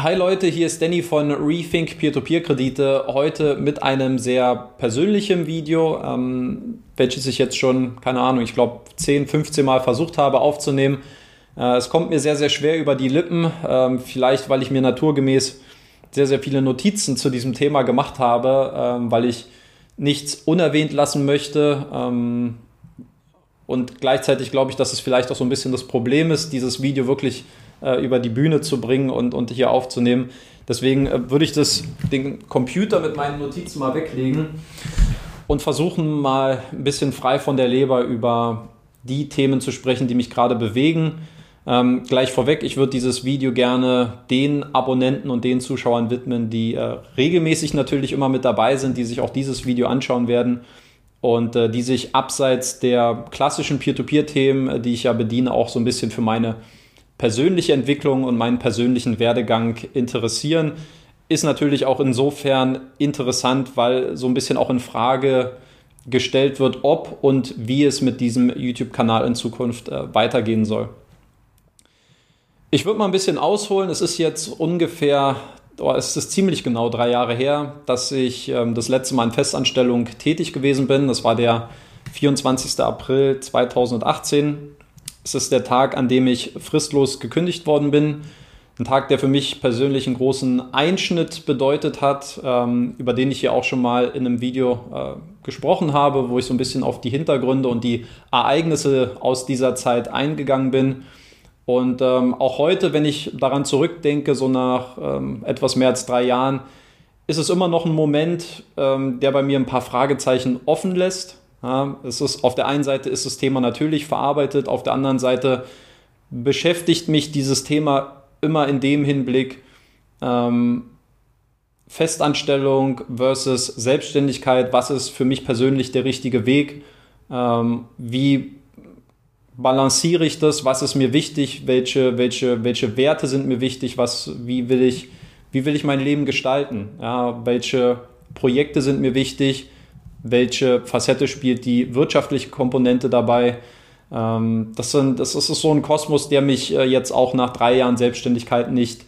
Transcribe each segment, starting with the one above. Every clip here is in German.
Hi Leute, hier ist Danny von Rethink Peer-to-Peer-Kredite. Heute mit einem sehr persönlichen Video, ähm, welches ich jetzt schon, keine Ahnung, ich glaube 10, 15 Mal versucht habe aufzunehmen. Äh, es kommt mir sehr, sehr schwer über die Lippen. Ähm, vielleicht, weil ich mir naturgemäß sehr, sehr viele Notizen zu diesem Thema gemacht habe, ähm, weil ich nichts unerwähnt lassen möchte. Ähm, und gleichzeitig glaube ich, dass es vielleicht auch so ein bisschen das Problem ist, dieses Video wirklich äh, über die Bühne zu bringen und, und hier aufzunehmen. Deswegen äh, würde ich das, den Computer mit meinen Notizen mal weglegen und versuchen mal ein bisschen frei von der Leber über die Themen zu sprechen, die mich gerade bewegen. Ähm, gleich vorweg, ich würde dieses Video gerne den Abonnenten und den Zuschauern widmen, die äh, regelmäßig natürlich immer mit dabei sind, die sich auch dieses Video anschauen werden und äh, die sich abseits der klassischen Peer-to-Peer-Themen, äh, die ich ja bediene, auch so ein bisschen für meine persönliche Entwicklung und meinen persönlichen Werdegang interessieren. Ist natürlich auch insofern interessant, weil so ein bisschen auch in Frage gestellt wird, ob und wie es mit diesem YouTube-Kanal in Zukunft äh, weitergehen soll. Ich würde mal ein bisschen ausholen. Es ist jetzt ungefähr, oh, es ist ziemlich genau drei Jahre her, dass ich ähm, das letzte Mal in Festanstellung tätig gewesen bin. Das war der 24. April 2018. Es ist der Tag, an dem ich fristlos gekündigt worden bin. Ein Tag, der für mich persönlich einen großen Einschnitt bedeutet hat, ähm, über den ich hier auch schon mal in einem Video äh, gesprochen habe, wo ich so ein bisschen auf die Hintergründe und die Ereignisse aus dieser Zeit eingegangen bin. Und ähm, auch heute, wenn ich daran zurückdenke, so nach ähm, etwas mehr als drei Jahren, ist es immer noch ein Moment, ähm, der bei mir ein paar Fragezeichen offen lässt. Es ist, auf der einen Seite ist das Thema natürlich verarbeitet, auf der anderen Seite beschäftigt mich dieses Thema immer in dem Hinblick ähm, Festanstellung versus Selbstständigkeit, was ist für mich persönlich der richtige Weg, ähm, wie balanciere ich das, was ist mir wichtig, welche, welche, welche Werte sind mir wichtig, was, wie, will ich, wie will ich mein Leben gestalten, ja, welche Projekte sind mir wichtig, welche Facette spielt die wirtschaftliche Komponente dabei. Ähm, das, sind, das ist so ein Kosmos, der mich äh, jetzt auch nach drei Jahren Selbstständigkeit nicht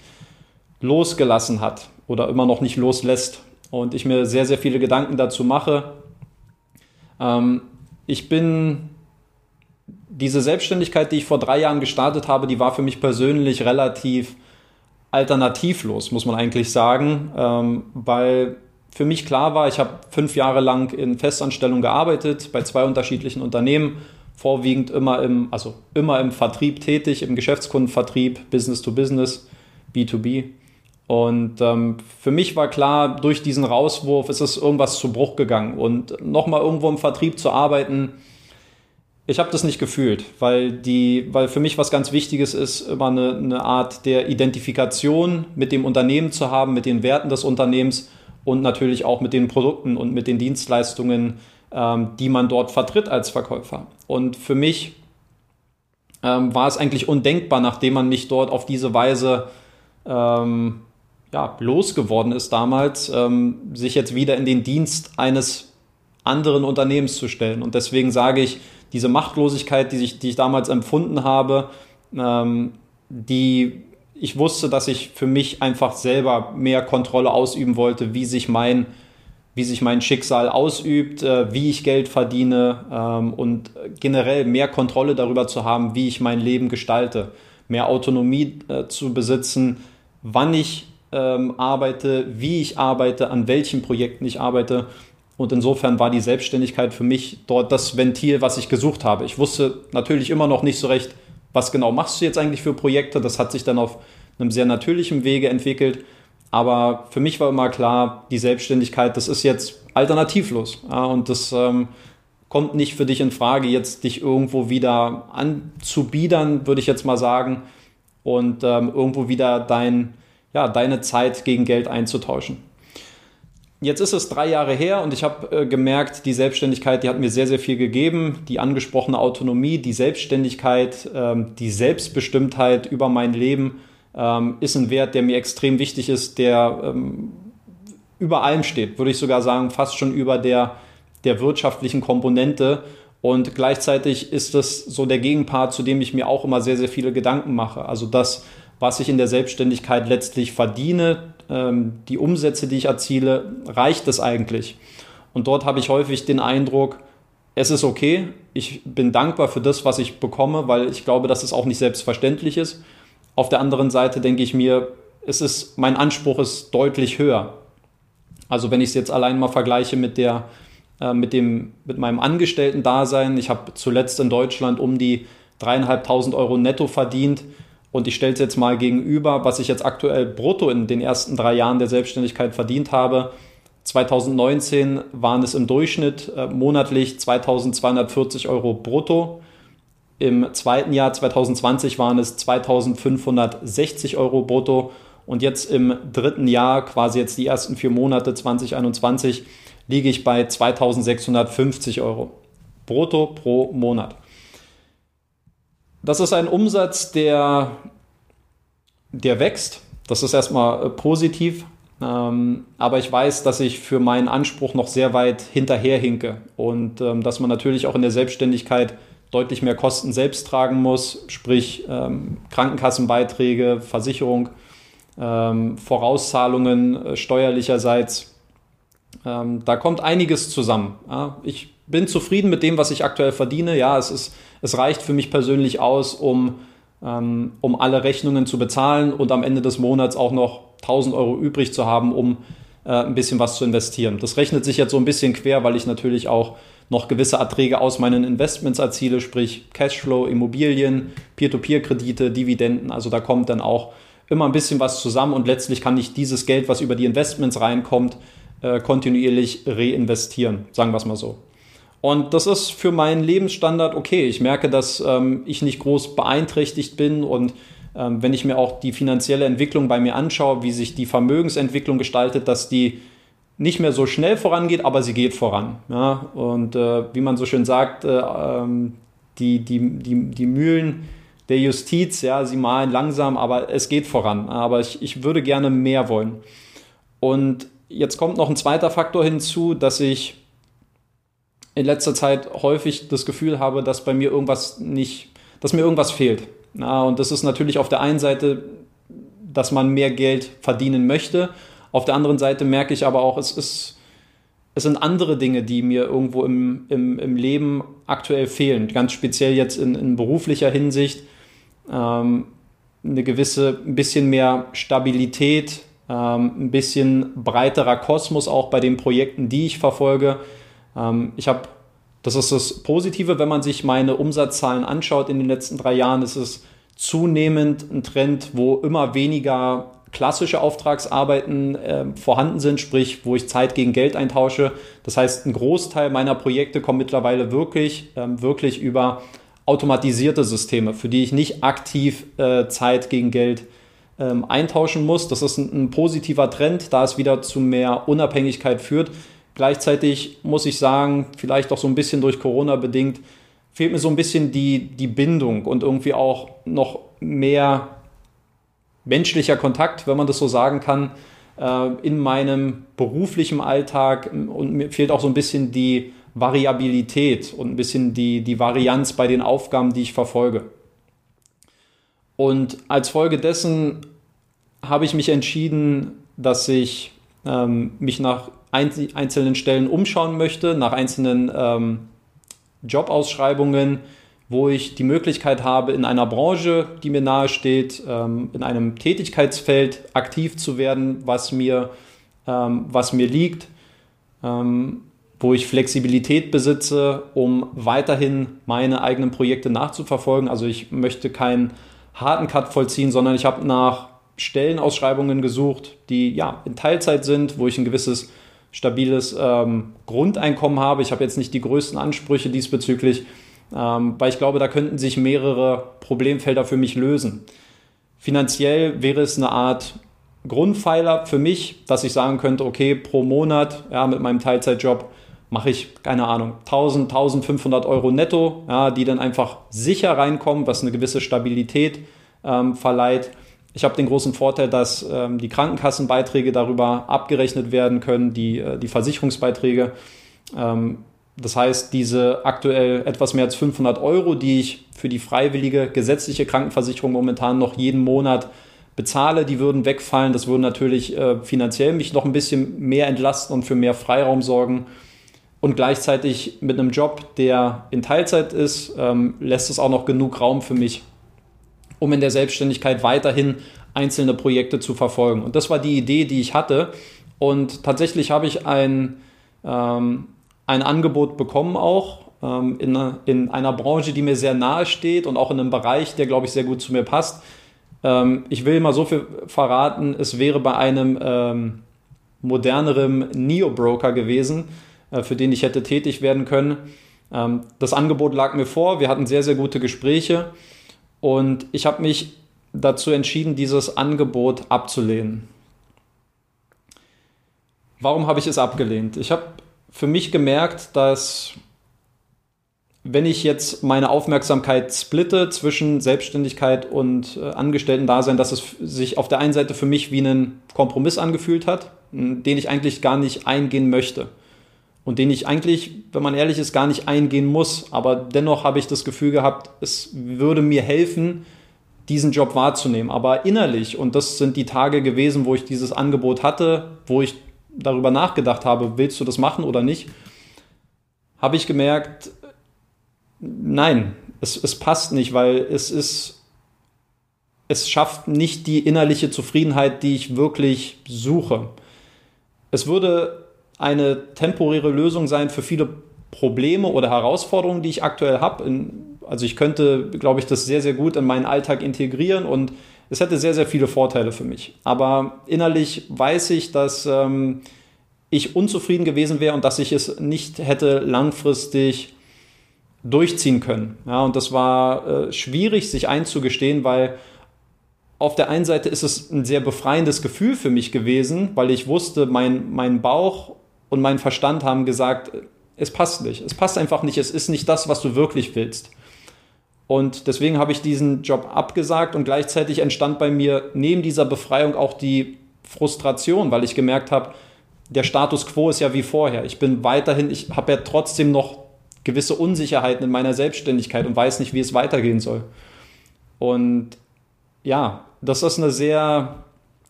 losgelassen hat oder immer noch nicht loslässt. Und ich mir sehr, sehr viele Gedanken dazu mache. Ähm, ich bin diese Selbstständigkeit, die ich vor drei Jahren gestartet habe, die war für mich persönlich relativ alternativlos, muss man eigentlich sagen, ähm, weil für mich klar war, ich habe fünf Jahre lang in Festanstellung gearbeitet, bei zwei unterschiedlichen Unternehmen, vorwiegend immer im, also immer im Vertrieb tätig, im Geschäftskundenvertrieb, Business to Business, B2B. Und ähm, für mich war klar, durch diesen Rauswurf ist es irgendwas zu Bruch gegangen. Und nochmal irgendwo im Vertrieb zu arbeiten, ich habe das nicht gefühlt, weil, die, weil für mich was ganz Wichtiges ist, immer eine, eine Art der Identifikation mit dem Unternehmen zu haben, mit den Werten des Unternehmens und natürlich auch mit den Produkten und mit den Dienstleistungen, ähm, die man dort vertritt als Verkäufer. Und für mich ähm, war es eigentlich undenkbar, nachdem man mich dort auf diese Weise ähm, ja, losgeworden ist damals, ähm, sich jetzt wieder in den Dienst eines anderen Unternehmens zu stellen. Und deswegen sage ich, diese Machtlosigkeit, die ich, die ich damals empfunden habe, ähm, die ich wusste, dass ich für mich einfach selber mehr Kontrolle ausüben wollte, wie sich mein, wie sich mein Schicksal ausübt, äh, wie ich Geld verdiene ähm, und generell mehr Kontrolle darüber zu haben, wie ich mein Leben gestalte, mehr Autonomie äh, zu besitzen, wann ich ähm, arbeite, wie ich arbeite, an welchen Projekten ich arbeite. Und insofern war die Selbstständigkeit für mich dort das Ventil, was ich gesucht habe. Ich wusste natürlich immer noch nicht so recht, was genau machst du jetzt eigentlich für Projekte? Das hat sich dann auf einem sehr natürlichen Wege entwickelt. Aber für mich war immer klar, die Selbstständigkeit, das ist jetzt alternativlos. Und das ähm, kommt nicht für dich in Frage, jetzt dich irgendwo wieder anzubiedern, würde ich jetzt mal sagen, und ähm, irgendwo wieder dein, ja, deine Zeit gegen Geld einzutauschen. Jetzt ist es drei Jahre her und ich habe äh, gemerkt, die Selbstständigkeit, die hat mir sehr, sehr viel gegeben. Die angesprochene Autonomie, die Selbstständigkeit, ähm, die Selbstbestimmtheit über mein Leben ähm, ist ein Wert, der mir extrem wichtig ist, der ähm, über allem steht, würde ich sogar sagen, fast schon über der, der wirtschaftlichen Komponente. Und gleichzeitig ist das so der Gegenpart, zu dem ich mir auch immer sehr, sehr viele Gedanken mache. Also das, was ich in der Selbstständigkeit letztlich verdiene, ähm, die Umsätze, die ich erziele, reicht es eigentlich? Und dort habe ich häufig den Eindruck, es ist okay, ich bin dankbar für das, was ich bekomme, weil ich glaube, dass es auch nicht selbstverständlich ist. Auf der anderen Seite denke ich mir, es ist, mein Anspruch ist deutlich höher. Also wenn ich es jetzt allein mal vergleiche mit der, äh, mit dem, mit meinem Angestellten-Dasein, ich habe zuletzt in Deutschland um die dreieinhalbtausend Euro netto verdient und ich stelle es jetzt mal gegenüber, was ich jetzt aktuell brutto in den ersten drei Jahren der Selbstständigkeit verdient habe. 2019 waren es im Durchschnitt äh, monatlich 2240 Euro brutto. Im zweiten Jahr 2020 waren es 2560 Euro brutto. Und jetzt im dritten Jahr, quasi jetzt die ersten vier Monate 2021, liege ich bei 2650 Euro brutto pro Monat. Das ist ein Umsatz, der, der wächst. Das ist erstmal äh, positiv. Ähm, aber ich weiß, dass ich für meinen Anspruch noch sehr weit hinterherhinke und ähm, dass man natürlich auch in der Selbstständigkeit deutlich mehr Kosten selbst tragen muss, sprich ähm, Krankenkassenbeiträge, Versicherung, Vorauszahlungen äh, steuerlicherseits. Da kommt einiges zusammen. Ich bin zufrieden mit dem, was ich aktuell verdiene. Ja, es, ist, es reicht für mich persönlich aus, um, ähm, um alle Rechnungen zu bezahlen und am Ende des Monats auch noch 1000 Euro übrig zu haben, um äh, ein bisschen was zu investieren. Das rechnet sich jetzt so ein bisschen quer, weil ich natürlich auch noch gewisse Erträge aus meinen Investments erziele, sprich Cashflow, Immobilien, Peer-to-Peer-Kredite, Dividenden. Also da kommt dann auch immer ein bisschen was zusammen und letztlich kann ich dieses Geld, was über die Investments reinkommt, äh, kontinuierlich reinvestieren, sagen wir es mal so. Und das ist für meinen Lebensstandard okay. Ich merke, dass ähm, ich nicht groß beeinträchtigt bin und ähm, wenn ich mir auch die finanzielle Entwicklung bei mir anschaue, wie sich die Vermögensentwicklung gestaltet, dass die nicht mehr so schnell vorangeht, aber sie geht voran. Ja? Und äh, wie man so schön sagt, äh, ähm, die, die, die, die Mühlen der Justiz, ja, sie malen langsam, aber es geht voran. Aber ich, ich würde gerne mehr wollen. Und jetzt kommt noch ein zweiter Faktor hinzu, dass ich in letzter Zeit häufig das Gefühl habe, dass bei mir irgendwas nicht, dass mir irgendwas fehlt. Ja, und das ist natürlich auf der einen Seite, dass man mehr Geld verdienen möchte. Auf der anderen Seite merke ich aber auch, es ist, es sind andere Dinge, die mir irgendwo im, im, im Leben aktuell fehlen. Ganz speziell jetzt in, in beruflicher Hinsicht. Ähm, eine gewisse, ein bisschen mehr Stabilität, ähm, ein bisschen breiterer Kosmos auch bei den Projekten, die ich verfolge. Ähm, ich habe das ist das Positive, wenn man sich meine Umsatzzahlen anschaut in den letzten drei Jahren, ist es zunehmend ein Trend, wo immer weniger klassische Auftragsarbeiten äh, vorhanden sind, sprich, wo ich Zeit gegen Geld eintausche. Das heißt, ein Großteil meiner Projekte kommt mittlerweile wirklich, ähm, wirklich über automatisierte Systeme, für die ich nicht aktiv äh, Zeit gegen Geld ähm, eintauschen muss. Das ist ein, ein positiver Trend, da es wieder zu mehr Unabhängigkeit führt. Gleichzeitig muss ich sagen, vielleicht auch so ein bisschen durch Corona bedingt, fehlt mir so ein bisschen die, die Bindung und irgendwie auch noch mehr menschlicher Kontakt, wenn man das so sagen kann, äh, in meinem beruflichen Alltag. Und mir fehlt auch so ein bisschen die Variabilität und ein bisschen die, die Varianz bei den Aufgaben, die ich verfolge. Und als Folge dessen habe ich mich entschieden, dass ich ähm, mich nach einzelnen Stellen umschauen möchte, nach einzelnen ähm, Jobausschreibungen, wo ich die Möglichkeit habe, in einer Branche, die mir nahe steht, ähm, in einem Tätigkeitsfeld aktiv zu werden, was mir, ähm, was mir liegt, ähm, wo ich Flexibilität besitze, um weiterhin meine eigenen Projekte nachzuverfolgen. Also ich möchte keinen harten Cut vollziehen, sondern ich habe nach Stellenausschreibungen gesucht, die ja in Teilzeit sind, wo ich ein gewisses stabiles ähm, Grundeinkommen habe. Ich habe jetzt nicht die größten Ansprüche diesbezüglich, ähm, weil ich glaube, da könnten sich mehrere Problemfelder für mich lösen. Finanziell wäre es eine Art Grundpfeiler für mich, dass ich sagen könnte, okay, pro Monat ja, mit meinem Teilzeitjob mache ich, keine Ahnung, 1000, 1500 Euro netto, ja, die dann einfach sicher reinkommen, was eine gewisse Stabilität ähm, verleiht. Ich habe den großen Vorteil, dass ähm, die Krankenkassenbeiträge darüber abgerechnet werden können, die, äh, die Versicherungsbeiträge. Ähm, das heißt, diese aktuell etwas mehr als 500 Euro, die ich für die freiwillige gesetzliche Krankenversicherung momentan noch jeden Monat bezahle, die würden wegfallen. Das würde natürlich äh, finanziell mich noch ein bisschen mehr entlasten und für mehr Freiraum sorgen. Und gleichzeitig mit einem Job, der in Teilzeit ist, ähm, lässt es auch noch genug Raum für mich, um in der Selbstständigkeit weiterhin einzelne Projekte zu verfolgen. Und das war die Idee, die ich hatte. Und tatsächlich habe ich ein, ähm, ein Angebot bekommen auch ähm, in, in einer Branche, die mir sehr nahe steht und auch in einem Bereich, der, glaube ich, sehr gut zu mir passt. Ähm, ich will mal so viel verraten, es wäre bei einem ähm, moderneren Neo-Broker gewesen, äh, für den ich hätte tätig werden können. Ähm, das Angebot lag mir vor, wir hatten sehr, sehr gute Gespräche und ich habe mich dazu entschieden, dieses Angebot abzulehnen. Warum habe ich es abgelehnt? Ich habe für mich gemerkt, dass wenn ich jetzt meine Aufmerksamkeit splitte zwischen Selbstständigkeit und äh, Angestellten-Dasein, dass es sich auf der einen Seite für mich wie ein Kompromiss angefühlt hat, den ich eigentlich gar nicht eingehen möchte. Und den ich eigentlich, wenn man ehrlich ist, gar nicht eingehen muss. Aber dennoch habe ich das Gefühl gehabt, es würde mir helfen, diesen Job wahrzunehmen. Aber innerlich, und das sind die Tage gewesen, wo ich dieses Angebot hatte, wo ich darüber nachgedacht habe, willst du das machen oder nicht, habe ich gemerkt, nein, es, es passt nicht, weil es ist, es schafft nicht die innerliche Zufriedenheit, die ich wirklich suche. Es würde eine temporäre Lösung sein für viele Probleme oder Herausforderungen, die ich aktuell habe. Also ich könnte, glaube ich, das sehr, sehr gut in meinen Alltag integrieren und es hätte sehr, sehr viele Vorteile für mich. Aber innerlich weiß ich, dass ähm, ich unzufrieden gewesen wäre und dass ich es nicht hätte langfristig durchziehen können. Ja, und das war äh, schwierig, sich einzugestehen, weil auf der einen Seite ist es ein sehr befreiendes Gefühl für mich gewesen, weil ich wusste, mein, mein Bauch und mein Verstand haben gesagt, es passt nicht. Es passt einfach nicht. Es ist nicht das, was du wirklich willst. Und deswegen habe ich diesen Job abgesagt und gleichzeitig entstand bei mir neben dieser Befreiung auch die Frustration, weil ich gemerkt habe, der Status quo ist ja wie vorher. Ich bin weiterhin, ich habe ja trotzdem noch gewisse Unsicherheiten in meiner Selbstständigkeit und weiß nicht, wie es weitergehen soll. Und ja, das ist eine sehr,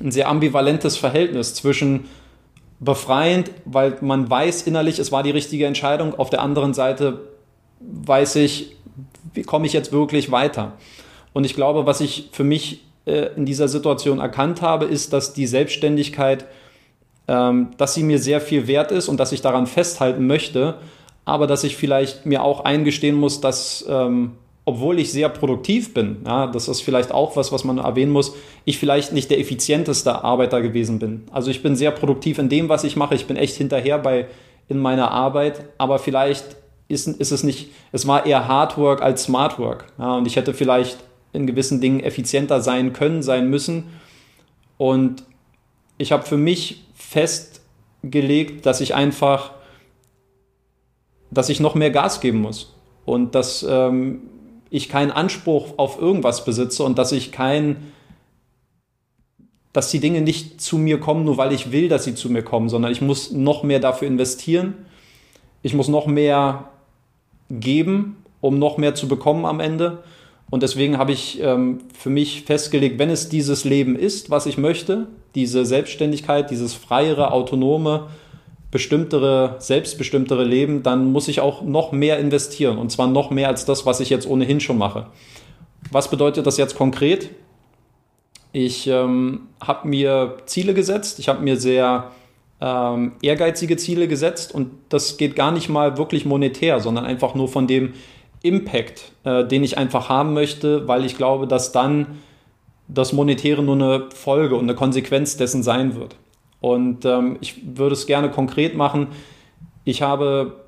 ein sehr ambivalentes Verhältnis zwischen befreiend, weil man weiß innerlich, es war die richtige Entscheidung. Auf der anderen Seite weiß ich, wie komme ich jetzt wirklich weiter. Und ich glaube, was ich für mich äh, in dieser Situation erkannt habe, ist, dass die Selbstständigkeit, ähm, dass sie mir sehr viel wert ist und dass ich daran festhalten möchte, aber dass ich vielleicht mir auch eingestehen muss, dass ähm, obwohl ich sehr produktiv bin, ja, das ist vielleicht auch was, was man erwähnen muss, ich vielleicht nicht der effizienteste Arbeiter gewesen bin. Also ich bin sehr produktiv in dem, was ich mache. Ich bin echt hinterher bei in meiner Arbeit, aber vielleicht ist, ist es nicht, es war eher Hard Work als Smart Work. Ja, und ich hätte vielleicht in gewissen Dingen effizienter sein können, sein müssen. Und ich habe für mich festgelegt, dass ich einfach dass ich noch mehr Gas geben muss und dass ähm, ich keinen Anspruch auf irgendwas besitze und dass ich kein, dass die Dinge nicht zu mir kommen, nur weil ich will, dass sie zu mir kommen, sondern ich muss noch mehr dafür investieren. Ich muss noch mehr geben, um noch mehr zu bekommen am Ende. Und deswegen habe ich ähm, für mich festgelegt, wenn es dieses Leben ist, was ich möchte, diese Selbstständigkeit, dieses freiere, autonome, bestimmtere, selbstbestimmtere Leben, dann muss ich auch noch mehr investieren. Und zwar noch mehr als das, was ich jetzt ohnehin schon mache. Was bedeutet das jetzt konkret? Ich ähm, habe mir Ziele gesetzt. Ich habe mir sehr ähm, ehrgeizige Ziele gesetzt. Und das geht gar nicht mal wirklich monetär, sondern einfach nur von dem Impact, äh, den ich einfach haben möchte, weil ich glaube, dass dann das Monetäre nur eine Folge und eine Konsequenz dessen sein wird. Und ähm, ich würde es gerne konkret machen. Ich habe,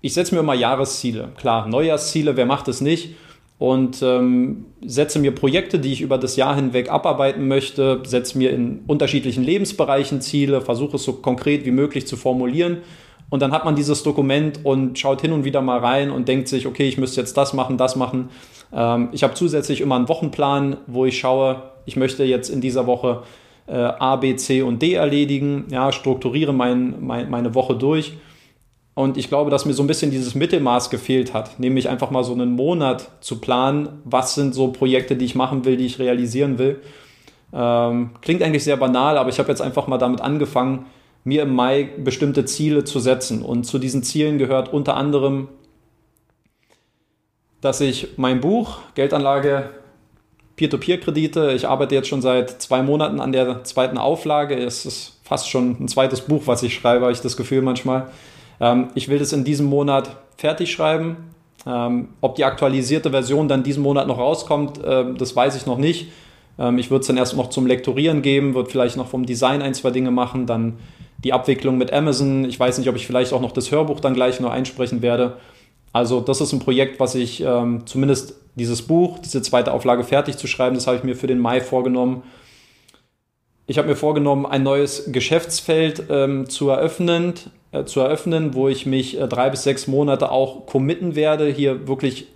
ich setze mir immer Jahresziele. Klar, Neujahrsziele, wer macht es nicht? Und ähm, setze mir Projekte, die ich über das Jahr hinweg abarbeiten möchte, setze mir in unterschiedlichen Lebensbereichen Ziele, versuche es so konkret wie möglich zu formulieren. Und dann hat man dieses Dokument und schaut hin und wieder mal rein und denkt sich, okay, ich müsste jetzt das machen, das machen. Ähm, ich habe zusätzlich immer einen Wochenplan, wo ich schaue, ich möchte jetzt in dieser Woche äh, A, B, C und D erledigen, ja, strukturiere mein, mein, meine Woche durch. Und ich glaube, dass mir so ein bisschen dieses Mittelmaß gefehlt hat, nämlich einfach mal so einen Monat zu planen, was sind so Projekte, die ich machen will, die ich realisieren will. Ähm, klingt eigentlich sehr banal, aber ich habe jetzt einfach mal damit angefangen, mir im Mai bestimmte Ziele zu setzen. Und zu diesen Zielen gehört unter anderem, dass ich mein Buch Geldanlage Peer-to-Peer-Kredite, ich arbeite jetzt schon seit zwei Monaten an der zweiten Auflage. Es ist fast schon ein zweites Buch, was ich schreibe, habe ich das Gefühl manchmal. Ähm, ich will das in diesem Monat fertig schreiben. Ähm, ob die aktualisierte Version dann diesen Monat noch rauskommt, äh, das weiß ich noch nicht. Ähm, ich würde es dann erst noch zum Lektorieren geben, würde vielleicht noch vom Design ein, zwei Dinge machen, dann die Abwicklung mit Amazon. Ich weiß nicht, ob ich vielleicht auch noch das Hörbuch dann gleich nur einsprechen werde. Also das ist ein Projekt, was ich ähm, zumindest dieses Buch, diese zweite Auflage fertig zu schreiben, das habe ich mir für den Mai vorgenommen. Ich habe mir vorgenommen, ein neues Geschäftsfeld ähm, zu, eröffnen, äh, zu eröffnen, wo ich mich äh, drei bis sechs Monate auch committen werde, hier wirklich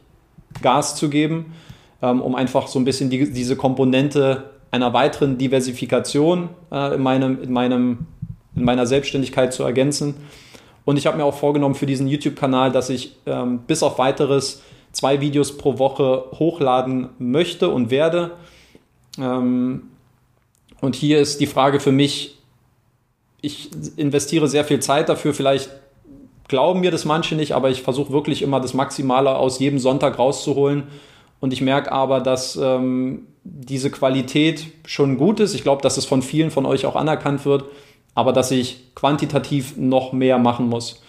Gas zu geben, ähm, um einfach so ein bisschen die, diese Komponente einer weiteren Diversifikation äh, in, meinem, in meinem in meiner Selbstständigkeit zu ergänzen. Und ich habe mir auch vorgenommen für diesen YouTube-Kanal, dass ich ähm, bis auf weiteres zwei Videos pro Woche hochladen möchte und werde. Ähm, und hier ist die Frage für mich, ich investiere sehr viel Zeit dafür, vielleicht glauben mir das manche nicht, aber ich versuche wirklich immer das Maximale aus jedem Sonntag rauszuholen. Und ich merke aber, dass ähm, diese Qualität schon gut ist. Ich glaube, dass es von vielen von euch auch anerkannt wird aber dass ich quantitativ noch mehr machen muss.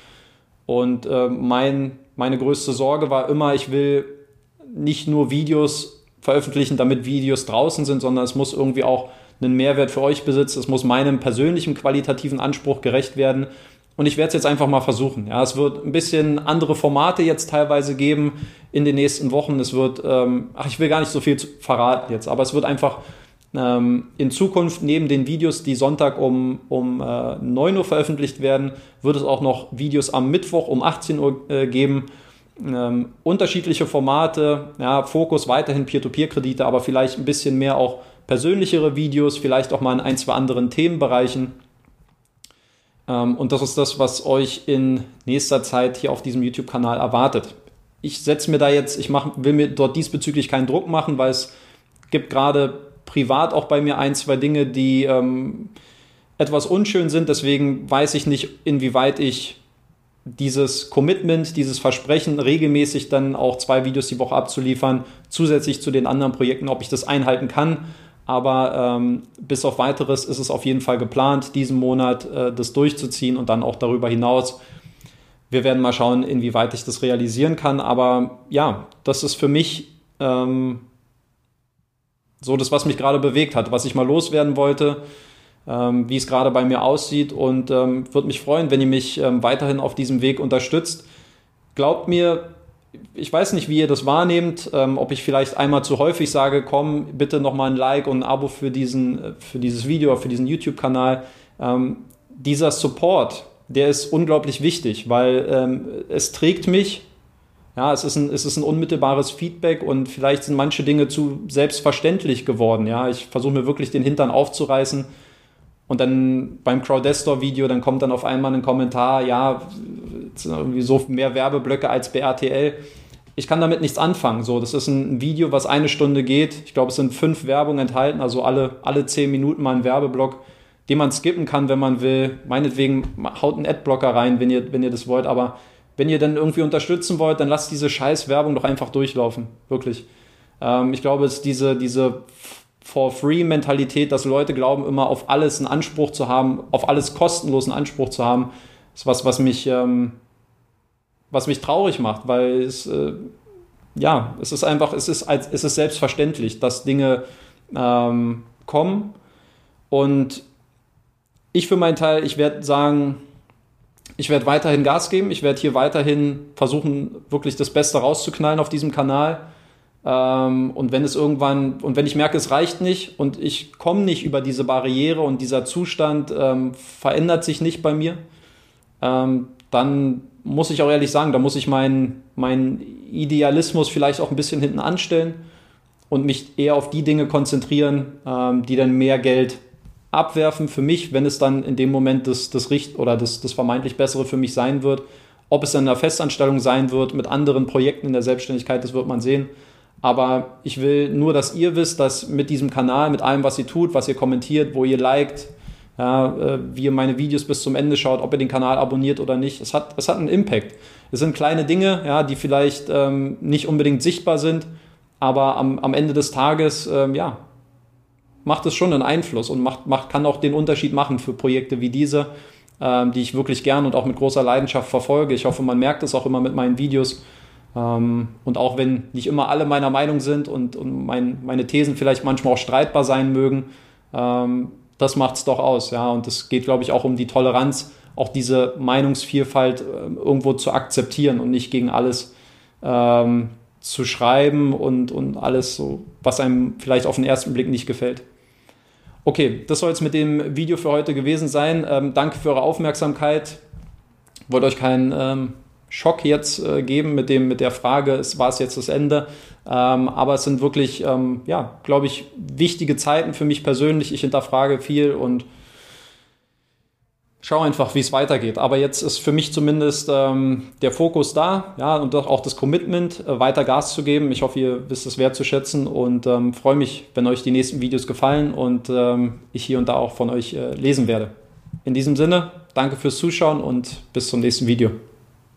Und äh, mein, meine größte Sorge war immer, ich will nicht nur Videos veröffentlichen, damit Videos draußen sind, sondern es muss irgendwie auch einen Mehrwert für euch besitzen. Es muss meinem persönlichen qualitativen Anspruch gerecht werden. Und ich werde es jetzt einfach mal versuchen. Ja, es wird ein bisschen andere Formate jetzt teilweise geben in den nächsten Wochen. Es wird, ähm, ach, ich will gar nicht so viel verraten jetzt, aber es wird einfach in Zukunft neben den Videos, die Sonntag um, um äh, 9 Uhr veröffentlicht werden, wird es auch noch Videos am Mittwoch um 18 Uhr äh, geben. Ähm, unterschiedliche Formate, ja, Fokus weiterhin Peer-to-Peer-Kredite, aber vielleicht ein bisschen mehr auch persönlichere Videos, vielleicht auch mal in ein, zwei anderen Themenbereichen. Ähm, und das ist das, was euch in nächster Zeit hier auf diesem YouTube-Kanal erwartet. Ich setze mir da jetzt, ich mach, will mir dort diesbezüglich keinen Druck machen, weil es gibt gerade privat auch bei mir ein, zwei Dinge, die ähm, etwas unschön sind. Deswegen weiß ich nicht, inwieweit ich dieses Commitment, dieses Versprechen, regelmäßig dann auch zwei Videos die Woche abzuliefern, zusätzlich zu den anderen Projekten, ob ich das einhalten kann. Aber ähm, bis auf weiteres ist es auf jeden Fall geplant, diesen Monat äh, das durchzuziehen und dann auch darüber hinaus. Wir werden mal schauen, inwieweit ich das realisieren kann. Aber ja, das ist für mich ähm, so das, was mich gerade bewegt hat, was ich mal loswerden wollte, ähm, wie es gerade bei mir aussieht und ähm, würde mich freuen, wenn ihr mich ähm, weiterhin auf diesem Weg unterstützt. Glaubt mir, ich weiß nicht, wie ihr das wahrnehmt, ähm, ob ich vielleicht einmal zu häufig sage, komm, bitte nochmal ein Like und ein Abo für, diesen, für dieses Video, für diesen YouTube-Kanal. Ähm, dieser Support, der ist unglaublich wichtig, weil ähm, es trägt mich ja, es ist, ein, es ist ein unmittelbares Feedback und vielleicht sind manche Dinge zu selbstverständlich geworden. Ja, ich versuche mir wirklich den Hintern aufzureißen und dann beim Crowdestor-Video, dann kommt dann auf einmal ein Kommentar, ja, irgendwie so mehr Werbeblöcke als BRTL. Ich kann damit nichts anfangen. So, das ist ein Video, was eine Stunde geht. Ich glaube, es sind fünf Werbungen enthalten, also alle, alle zehn Minuten mal ein Werbeblock, den man skippen kann, wenn man will. Meinetwegen haut einen Adblocker rein, wenn ihr, wenn ihr das wollt, aber wenn ihr dann irgendwie unterstützen wollt, dann lasst diese scheiß Werbung doch einfach durchlaufen. Wirklich. Ähm, ich glaube, es ist diese, diese For-Free-Mentalität, dass Leute glauben, immer auf alles einen Anspruch zu haben, auf alles kostenlosen Anspruch zu haben, ist was, was mich, ähm, was mich traurig macht, weil es, äh, ja, es ist einfach, es ist, es ist selbstverständlich, dass Dinge ähm, kommen. Und ich für meinen Teil, ich werde sagen, ich werde weiterhin Gas geben. Ich werde hier weiterhin versuchen, wirklich das Beste rauszuknallen auf diesem Kanal. Ähm, und wenn es irgendwann, und wenn ich merke, es reicht nicht und ich komme nicht über diese Barriere und dieser Zustand ähm, verändert sich nicht bei mir, ähm, dann muss ich auch ehrlich sagen, da muss ich meinen mein Idealismus vielleicht auch ein bisschen hinten anstellen und mich eher auf die Dinge konzentrieren, ähm, die dann mehr Geld abwerfen für mich, wenn es dann in dem Moment das, das Richt oder das, das vermeintlich Bessere für mich sein wird. Ob es in einer Festanstellung sein wird mit anderen Projekten in der Selbstständigkeit, das wird man sehen. Aber ich will nur, dass ihr wisst, dass mit diesem Kanal, mit allem, was ihr tut, was ihr kommentiert, wo ihr liked, ja, äh, wie ihr meine Videos bis zum Ende schaut, ob ihr den Kanal abonniert oder nicht, es hat, es hat einen Impact. Es sind kleine Dinge, ja, die vielleicht ähm, nicht unbedingt sichtbar sind, aber am, am Ende des Tages, ähm, ja, macht es schon einen Einfluss und macht, macht, kann auch den Unterschied machen für Projekte wie diese, ähm, die ich wirklich gern und auch mit großer Leidenschaft verfolge. Ich hoffe, man merkt es auch immer mit meinen Videos. Ähm, und auch wenn nicht immer alle meiner Meinung sind und, und mein, meine Thesen vielleicht manchmal auch streitbar sein mögen, ähm, das macht es doch aus. Ja? Und es geht, glaube ich, auch um die Toleranz, auch diese Meinungsvielfalt äh, irgendwo zu akzeptieren und nicht gegen alles ähm, zu schreiben und, und alles so, was einem vielleicht auf den ersten Blick nicht gefällt. Okay, das soll es mit dem Video für heute gewesen sein. Ähm, danke für eure Aufmerksamkeit. Wollte euch keinen ähm, Schock jetzt äh, geben mit, dem, mit der Frage, war es jetzt das Ende. Ähm, aber es sind wirklich, ähm, ja, glaube ich, wichtige Zeiten für mich persönlich. Ich hinterfrage viel und schau einfach, wie es weitergeht. Aber jetzt ist für mich zumindest ähm, der Fokus da, ja, und auch das Commitment, äh, weiter Gas zu geben. Ich hoffe, ihr wisst es wertzuschätzen und ähm, freue mich, wenn euch die nächsten Videos gefallen und ähm, ich hier und da auch von euch äh, lesen werde. In diesem Sinne, danke fürs Zuschauen und bis zum nächsten Video.